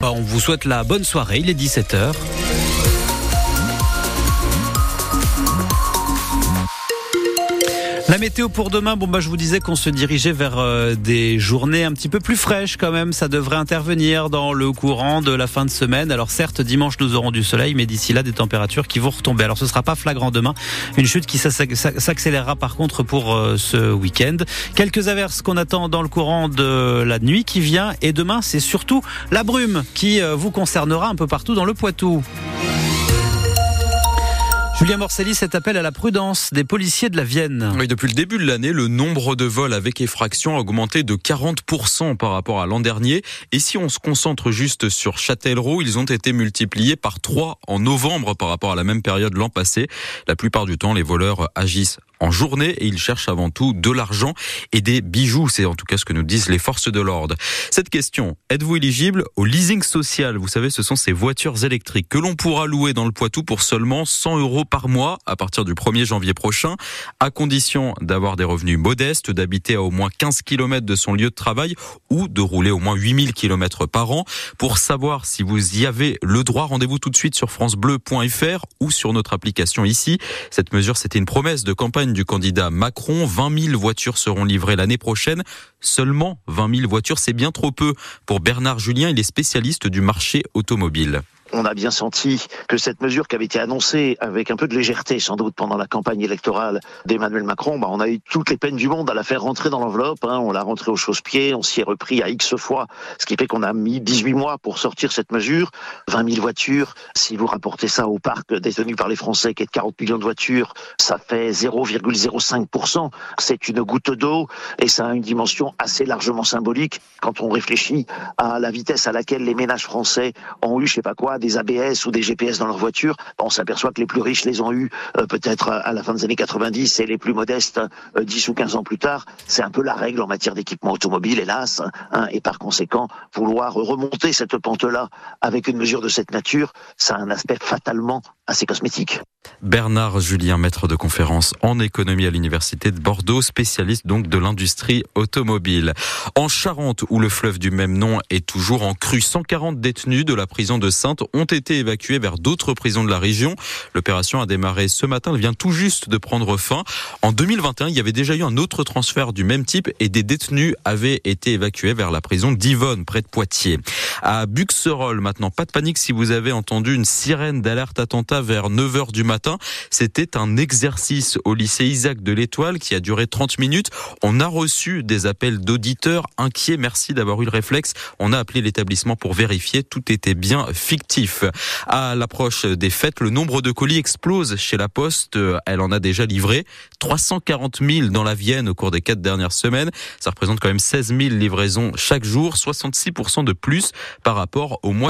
On vous souhaite la bonne soirée, il est 17h. La météo pour demain, bon bah je vous disais qu'on se dirigeait vers euh, des journées un petit peu plus fraîches quand même. Ça devrait intervenir dans le courant de la fin de semaine. Alors certes, dimanche nous aurons du soleil, mais d'ici là des températures qui vont retomber. Alors ce sera pas flagrant demain, une chute qui s'accélérera par contre pour euh, ce week-end. Quelques averses qu'on attend dans le courant de la nuit qui vient, et demain c'est surtout la brume qui euh, vous concernera un peu partout dans le Poitou. Julien Morcelli, cet appel à la prudence des policiers de la Vienne. Oui, depuis le début de l'année, le nombre de vols avec effraction a augmenté de 40% par rapport à l'an dernier. Et si on se concentre juste sur Châtellerault, ils ont été multipliés par 3 en novembre par rapport à la même période l'an passé. La plupart du temps, les voleurs agissent en journée et ils cherchent avant tout de l'argent et des bijoux. C'est en tout cas ce que nous disent les forces de l'ordre. Cette question, êtes-vous éligible au leasing social? Vous savez, ce sont ces voitures électriques que l'on pourra louer dans le Poitou pour seulement 100 euros par mois à partir du 1er janvier prochain, à condition d'avoir des revenus modestes, d'habiter à au moins 15 km de son lieu de travail ou de rouler au moins 8000 km par an. Pour savoir si vous y avez le droit, rendez-vous tout de suite sur francebleu.fr ou sur notre application ici. Cette mesure, c'était une promesse de campagne du candidat Macron. 20 000 voitures seront livrées l'année prochaine. Seulement 20 000 voitures, c'est bien trop peu. Pour Bernard Julien, il est spécialiste du marché automobile on a bien senti que cette mesure qui avait été annoncée avec un peu de légèreté sans doute pendant la campagne électorale d'Emmanuel Macron, bah on a eu toutes les peines du monde à la faire rentrer dans l'enveloppe. Hein. On l'a rentrée au chausse-pied, on s'y est repris à X fois, ce qui fait qu'on a mis 18 mois pour sortir cette mesure. 20 000 voitures, si vous rapportez ça au parc détenu par les Français qui est de 40 millions de voitures, ça fait 0,05%. C'est une goutte d'eau et ça a une dimension assez largement symbolique quand on réfléchit à la vitesse à laquelle les ménages français ont eu, je sais pas quoi, des ABS ou des GPS dans leur voiture, on s'aperçoit que les plus riches les ont eus euh, peut-être à la fin des années 90 et les plus modestes 10 euh, ou 15 ans plus tard. C'est un peu la règle en matière d'équipement automobile, hélas. Hein, et par conséquent, vouloir remonter cette pente-là avec une mesure de cette nature, ça a un aspect fatalement Bernard Julien, maître de conférence en économie à l'université de Bordeaux, spécialiste donc de l'industrie automobile. En Charente, où le fleuve du même nom est toujours en crue, 140 détenus de la prison de Sainte ont été évacués vers d'autres prisons de la région. L'opération a démarré ce matin, elle vient tout juste de prendre fin. En 2021, il y avait déjà eu un autre transfert du même type et des détenus avaient été évacués vers la prison d'Yvonne, près de Poitiers. À Buxerolles, maintenant, pas de panique si vous avez entendu une sirène d'alerte attentat vers 9h du matin. C'était un exercice au lycée Isaac de l'Étoile qui a duré 30 minutes. On a reçu des appels d'auditeurs inquiets. Merci d'avoir eu le réflexe. On a appelé l'établissement pour vérifier. Tout était bien fictif. À l'approche des fêtes, le nombre de colis explose chez la Poste. Elle en a déjà livré 340 000 dans la Vienne au cours des quatre dernières semaines. Ça représente quand même 16 000 livraisons chaque jour, 66% de plus par rapport au mois